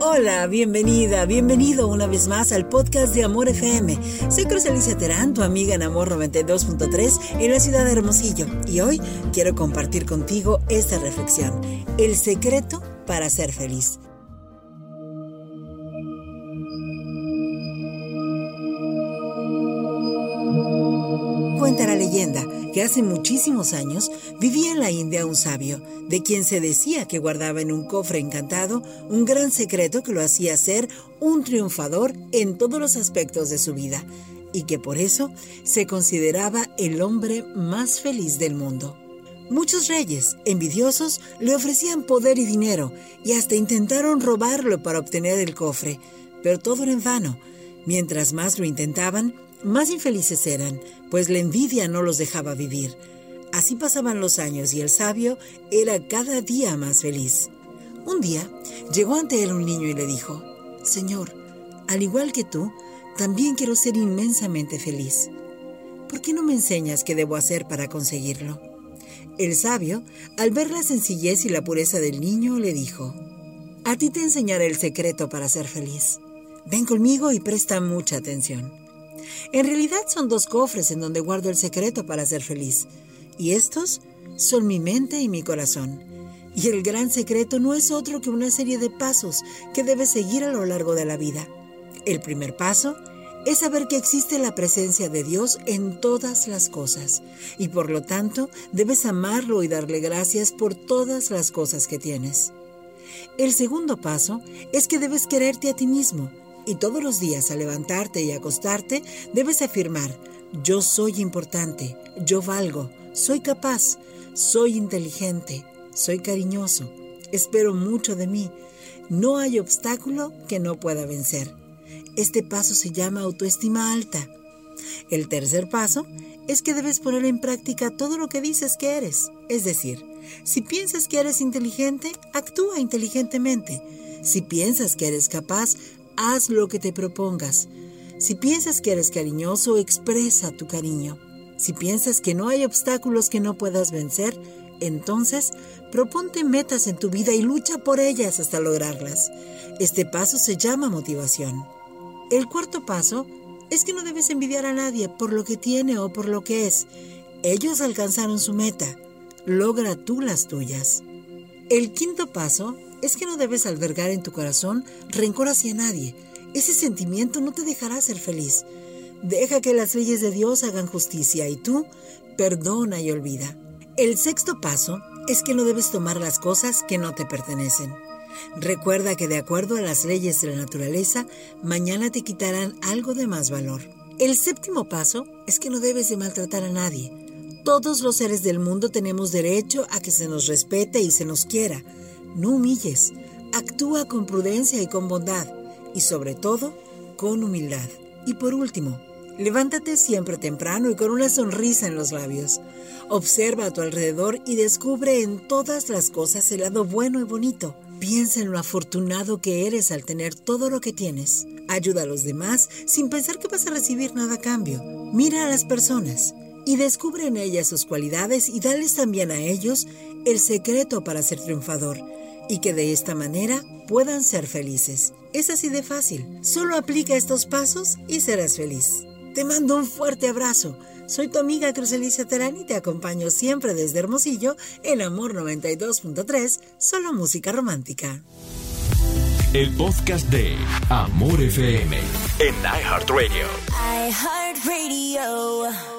Hola, bienvenida, bienvenido una vez más al podcast de Amor FM. Soy Cruz Alicia Terán, tu amiga en Amor 92.3 en la ciudad de Hermosillo. Y hoy quiero compartir contigo esta reflexión. El secreto para ser feliz. Cuenta la leyenda que hace muchísimos años vivía en la India un sabio, de quien se decía que guardaba en un cofre encantado un gran secreto que lo hacía ser un triunfador en todos los aspectos de su vida, y que por eso se consideraba el hombre más feliz del mundo. Muchos reyes, envidiosos, le ofrecían poder y dinero, y hasta intentaron robarlo para obtener el cofre, pero todo era en vano. Mientras más lo intentaban, más infelices eran, pues la envidia no los dejaba vivir. Así pasaban los años y el sabio era cada día más feliz. Un día llegó ante él un niño y le dijo, Señor, al igual que tú, también quiero ser inmensamente feliz. ¿Por qué no me enseñas qué debo hacer para conseguirlo? El sabio, al ver la sencillez y la pureza del niño, le dijo, A ti te enseñaré el secreto para ser feliz. Ven conmigo y presta mucha atención. En realidad son dos cofres en donde guardo el secreto para ser feliz. Y estos son mi mente y mi corazón. Y el gran secreto no es otro que una serie de pasos que debes seguir a lo largo de la vida. El primer paso es saber que existe la presencia de Dios en todas las cosas y por lo tanto debes amarlo y darle gracias por todas las cosas que tienes. El segundo paso es que debes quererte a ti mismo y todos los días al levantarte y acostarte debes afirmar, yo soy importante, yo valgo, soy capaz, soy inteligente, soy cariñoso, espero mucho de mí, no hay obstáculo que no pueda vencer. Este paso se llama autoestima alta. El tercer paso es que debes poner en práctica todo lo que dices que eres. Es decir, si piensas que eres inteligente, actúa inteligentemente. Si piensas que eres capaz, haz lo que te propongas. Si piensas que eres cariñoso, expresa tu cariño. Si piensas que no hay obstáculos que no puedas vencer, entonces proponte metas en tu vida y lucha por ellas hasta lograrlas. Este paso se llama motivación. El cuarto paso es que no debes envidiar a nadie por lo que tiene o por lo que es. Ellos alcanzaron su meta. Logra tú las tuyas. El quinto paso es que no debes albergar en tu corazón rencor hacia nadie. Ese sentimiento no te dejará ser feliz. Deja que las leyes de Dios hagan justicia y tú perdona y olvida. El sexto paso es que no debes tomar las cosas que no te pertenecen. Recuerda que de acuerdo a las leyes de la naturaleza, mañana te quitarán algo de más valor. El séptimo paso es que no debes de maltratar a nadie. Todos los seres del mundo tenemos derecho a que se nos respete y se nos quiera. No humilles, actúa con prudencia y con bondad, y sobre todo, con humildad. Y por último, levántate siempre temprano y con una sonrisa en los labios. Observa a tu alrededor y descubre en todas las cosas el lado bueno y bonito. Piensa en lo afortunado que eres al tener todo lo que tienes. Ayuda a los demás sin pensar que vas a recibir nada a cambio. Mira a las personas y descubre en ellas sus cualidades y dales también a ellos el secreto para ser triunfador y que de esta manera puedan ser felices. Es así de fácil. Solo aplica estos pasos y serás feliz. Te mando un fuerte abrazo. Soy tu amiga Cruz Alicia Terán y te acompaño siempre desde Hermosillo en Amor 92.3, solo música romántica. El podcast de Amor FM en iHeartRadio. iHeartRadio.